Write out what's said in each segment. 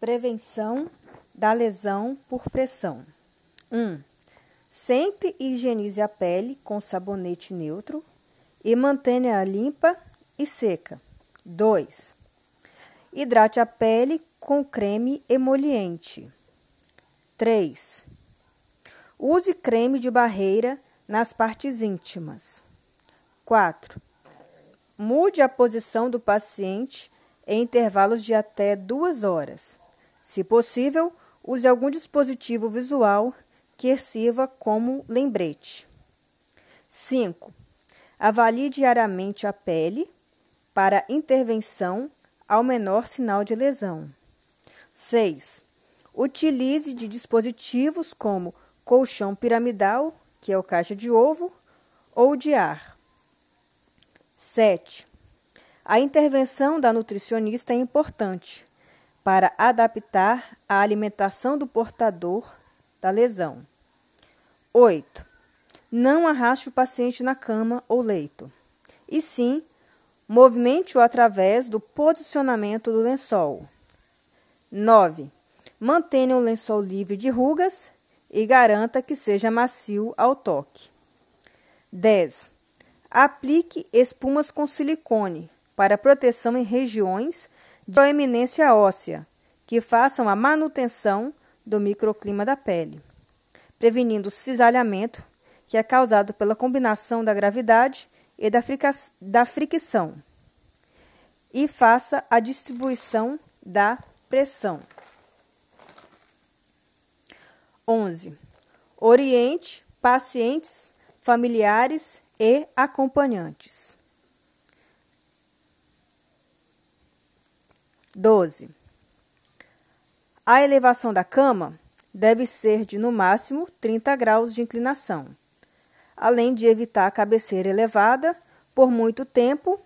Prevenção da lesão por pressão. 1. Um, sempre higienize a pele com sabonete neutro e mantenha-a limpa e seca. 2. Hidrate a pele com creme emoliente. 3. Use creme de barreira nas partes íntimas. 4. Mude a posição do paciente em intervalos de até duas horas. Se possível, use algum dispositivo visual que sirva como lembrete. 5. Avalie diariamente a pele para intervenção ao menor sinal de lesão. 6. Utilize de dispositivos como colchão piramidal, que é o caixa de ovo, ou de ar. 7. A intervenção da nutricionista é importante para adaptar a alimentação do portador da lesão. 8. Não arraste o paciente na cama ou leito, e sim movimente-o através do posicionamento do lençol. 9. Mantenha o lençol livre de rugas e garanta que seja macio ao toque. 10. Aplique espumas com silicone para proteção em regiões proeminência óssea, que façam a manutenção do microclima da pele, prevenindo o cisalhamento, que é causado pela combinação da gravidade e da, da fricção, e faça a distribuição da pressão. 11. Oriente pacientes, familiares e acompanhantes. 12. A elevação da cama deve ser de no máximo 30 graus de inclinação, além de evitar a cabeceira elevada por muito tempo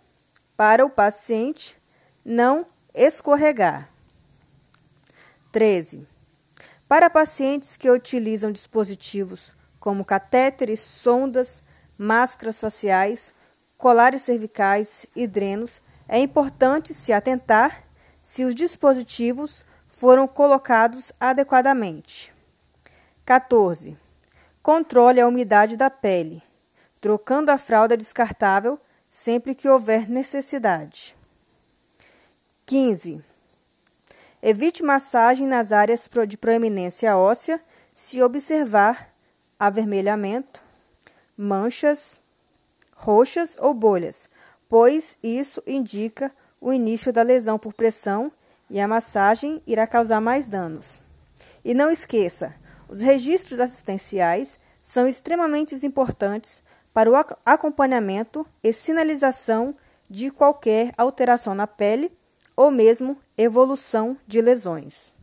para o paciente não escorregar. 13. Para pacientes que utilizam dispositivos como catéteres, sondas, máscaras faciais, colares cervicais e drenos, é importante se atentar se os dispositivos foram colocados adequadamente. 14. Controle a umidade da pele, trocando a fralda descartável sempre que houver necessidade. 15. Evite massagem nas áreas de proeminência óssea se observar avermelhamento, manchas roxas ou bolhas, pois isso indica o início da lesão por pressão e a massagem irá causar mais danos. E não esqueça, os registros assistenciais são extremamente importantes para o acompanhamento e sinalização de qualquer alteração na pele ou mesmo evolução de lesões.